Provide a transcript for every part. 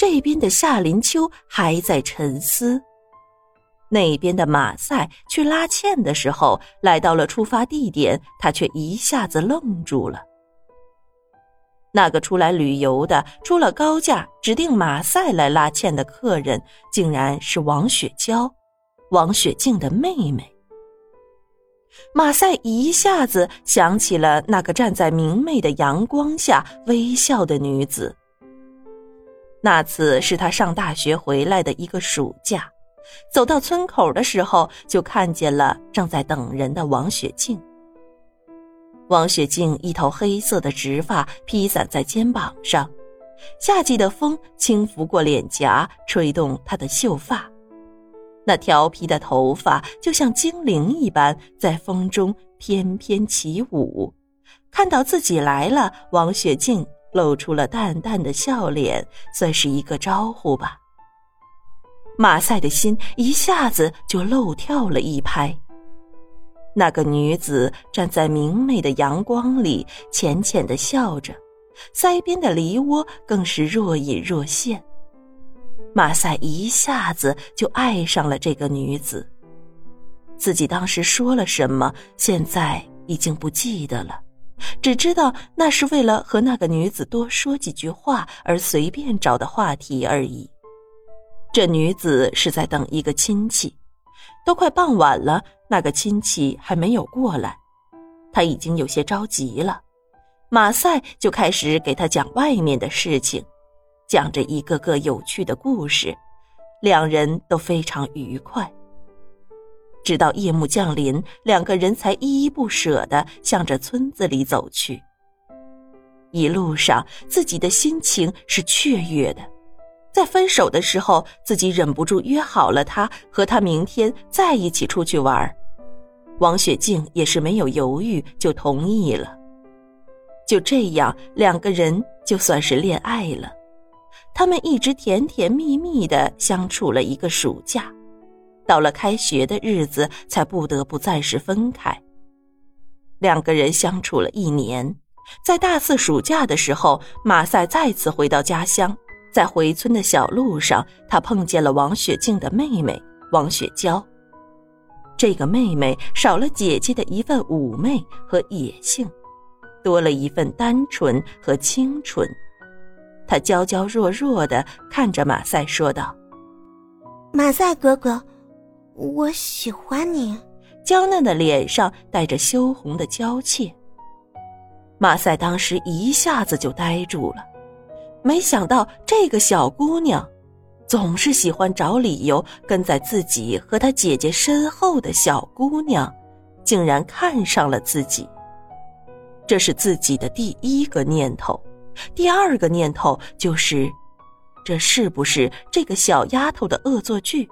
这边的夏林秋还在沉思。那边的马赛去拉纤的时候，来到了出发地点，他却一下子愣住了。那个出来旅游的、出了高价指定马赛来拉纤的客人，竟然是王雪娇，王雪静的妹妹。马赛一下子想起了那个站在明媚的阳光下微笑的女子。那次是他上大学回来的一个暑假。走到村口的时候，就看见了正在等人的王雪静。王雪静一头黑色的直发披散在肩膀上，夏季的风轻拂过脸颊，吹动她的秀发，那调皮的头发就像精灵一般，在风中翩翩起舞。看到自己来了，王雪静露出了淡淡的笑脸，算是一个招呼吧。马赛的心一下子就漏跳了一拍。那个女子站在明媚的阳光里，浅浅的笑着，腮边的梨窝更是若隐若现。马赛一下子就爱上了这个女子。自己当时说了什么，现在已经不记得了，只知道那是为了和那个女子多说几句话而随便找的话题而已。这女子是在等一个亲戚，都快傍晚了，那个亲戚还没有过来，他已经有些着急了。马赛就开始给他讲外面的事情，讲着一个个有趣的故事，两人都非常愉快。直到夜幕降临，两个人才依依不舍地向着村子里走去。一路上，自己的心情是雀跃的。在分手的时候，自己忍不住约好了他和他明天再一起出去玩王雪静也是没有犹豫就同意了。就这样，两个人就算是恋爱了。他们一直甜甜蜜蜜的相处了一个暑假，到了开学的日子才不得不暂时分开。两个人相处了一年，在大四暑假的时候，马赛再次回到家乡。在回村的小路上，他碰见了王雪静的妹妹王雪娇。这个妹妹少了姐姐的一份妩媚和野性，多了一份单纯和清纯。她娇娇弱弱的看着马赛说道：“马赛哥哥，我喜欢你。”娇嫩的脸上带着羞红的娇怯。马赛当时一下子就呆住了。没想到这个小姑娘，总是喜欢找理由跟在自己和她姐姐身后的小姑娘，竟然看上了自己。这是自己的第一个念头，第二个念头就是，这是不是这个小丫头的恶作剧，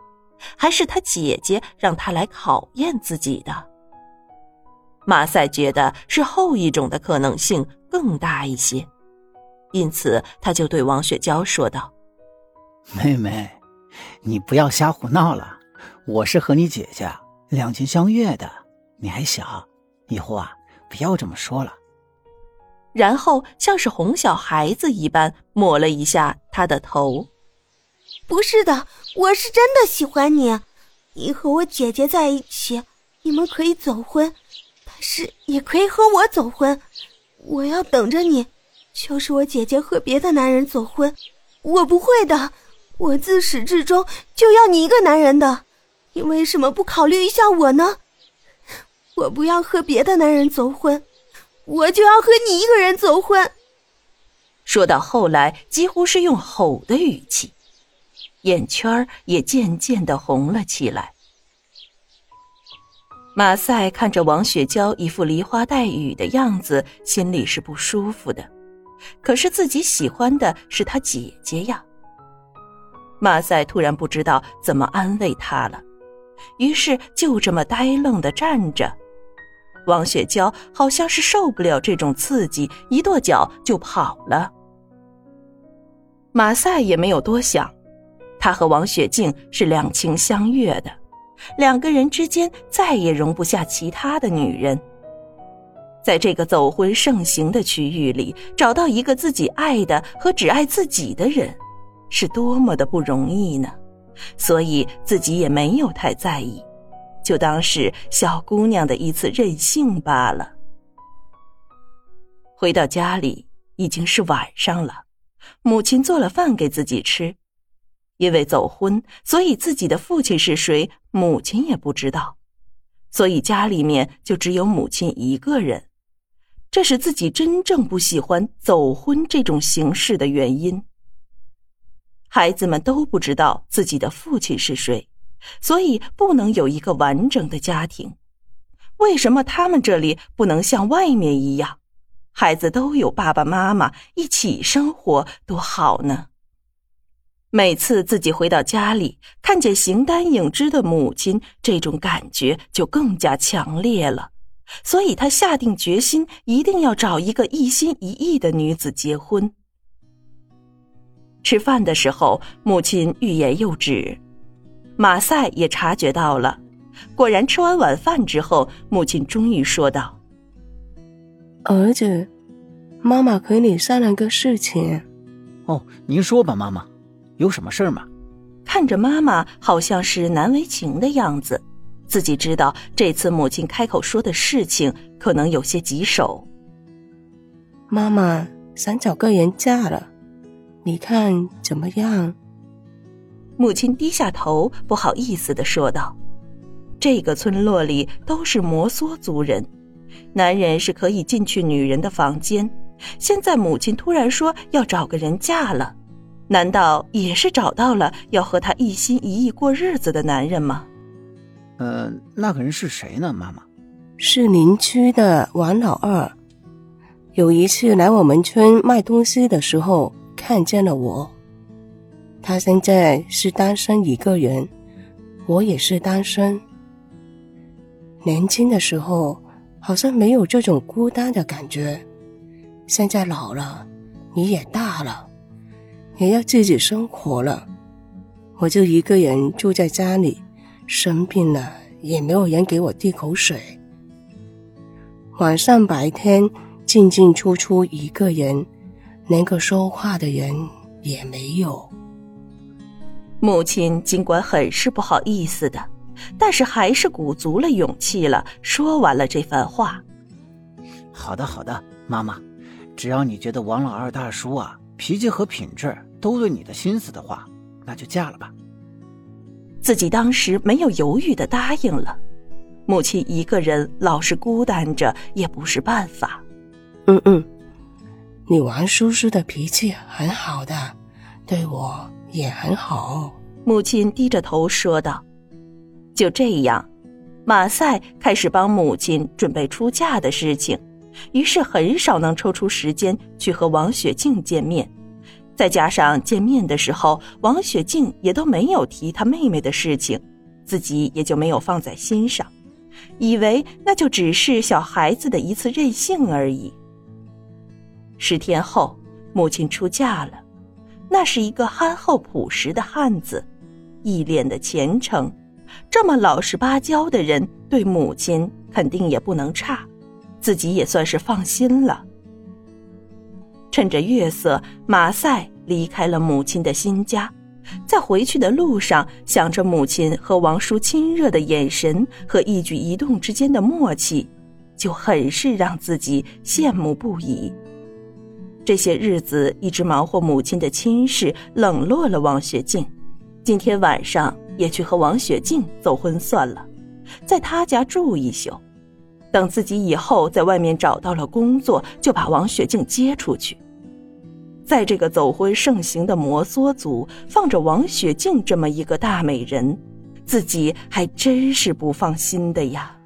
还是他姐姐让他来考验自己的？马赛觉得是后一种的可能性更大一些。因此，他就对王雪娇说道：“妹妹，你不要瞎胡闹了。我是和你姐姐两情相悦的，你还小，以后啊，不要这么说了。”然后像是哄小孩子一般抹了一下他的头。“不是的，我是真的喜欢你。你和我姐姐在一起，你们可以走婚，但是也可以和我走婚。我要等着你。”就是我姐姐和别的男人走婚，我不会的。我自始至终就要你一个男人的，你为什么不考虑一下我呢？我不要和别的男人走婚，我就要和你一个人走婚。说到后来，几乎是用吼的语气，眼圈也渐渐的红了起来。马赛看着王雪娇一副梨花带雨的样子，心里是不舒服的。可是自己喜欢的是他姐姐呀。马赛突然不知道怎么安慰她了，于是就这么呆愣的站着。王雪娇好像是受不了这种刺激，一跺脚就跑了。马赛也没有多想，他和王雪静是两情相悦的，两个人之间再也容不下其他的女人。在这个走婚盛行的区域里，找到一个自己爱的和只爱自己的人，是多么的不容易呢，所以自己也没有太在意，就当是小姑娘的一次任性罢了。回到家里已经是晚上了，母亲做了饭给自己吃。因为走婚，所以自己的父亲是谁，母亲也不知道，所以家里面就只有母亲一个人。这是自己真正不喜欢走婚这种形式的原因。孩子们都不知道自己的父亲是谁，所以不能有一个完整的家庭。为什么他们这里不能像外面一样，孩子都有爸爸妈妈一起生活，多好呢？每次自己回到家里，看见形单影只的母亲，这种感觉就更加强烈了。所以他下定决心，一定要找一个一心一意的女子结婚。吃饭的时候，母亲欲言又止，马赛也察觉到了。果然，吃完晚饭之后，母亲终于说道：“儿子，妈妈和你商量个事情。”“哦，您说吧，妈妈，有什么事儿吗？”看着妈妈好像是难为情的样子。自己知道这次母亲开口说的事情可能有些棘手。妈妈想找个人嫁了，你看怎么样？母亲低下头，不好意思的说道：“这个村落里都是摩梭族人，男人是可以进去女人的房间。现在母亲突然说要找个人嫁了，难道也是找到了要和他一心一意过日子的男人吗？”呃，那个人是谁呢？妈妈，是邻居的王老二。有一次来我们村卖东西的时候，看见了我。他现在是单身一个人，我也是单身。年轻的时候好像没有这种孤单的感觉，现在老了，你也大了，也要自己生活了，我就一个人住在家里。生病了也没有人给我递口水。晚上白天进进出出一个人，连个说话的人也没有。母亲尽管很是不好意思的，但是还是鼓足了勇气了，说完了这番话。好的，好的，妈妈，只要你觉得王老二大叔啊脾气和品质都对你的心思的话，那就嫁了吧。自己当时没有犹豫的答应了，母亲一个人老是孤单着也不是办法。嗯嗯，你王叔叔的脾气很好的，对我也很好。母亲低着头说道。就这样，马赛开始帮母亲准备出嫁的事情，于是很少能抽出时间去和王雪静见面。再加上见面的时候，王雪静也都没有提她妹妹的事情，自己也就没有放在心上，以为那就只是小孩子的一次任性而已。十天后，母亲出嫁了，那是一个憨厚朴实的汉子，一脸的虔诚，这么老实巴交的人，对母亲肯定也不能差，自己也算是放心了。趁着月色，马赛离开了母亲的新家，在回去的路上，想着母亲和王叔亲热的眼神和一举一动之间的默契，就很是让自己羡慕不已。这些日子一直忙活母亲的亲事，冷落了王雪静。今天晚上也去和王雪静走婚算了，在他家住一宿。等自己以后在外面找到了工作，就把王雪静接出去。在这个走婚盛行的摩梭族，放着王雪静这么一个大美人，自己还真是不放心的呀。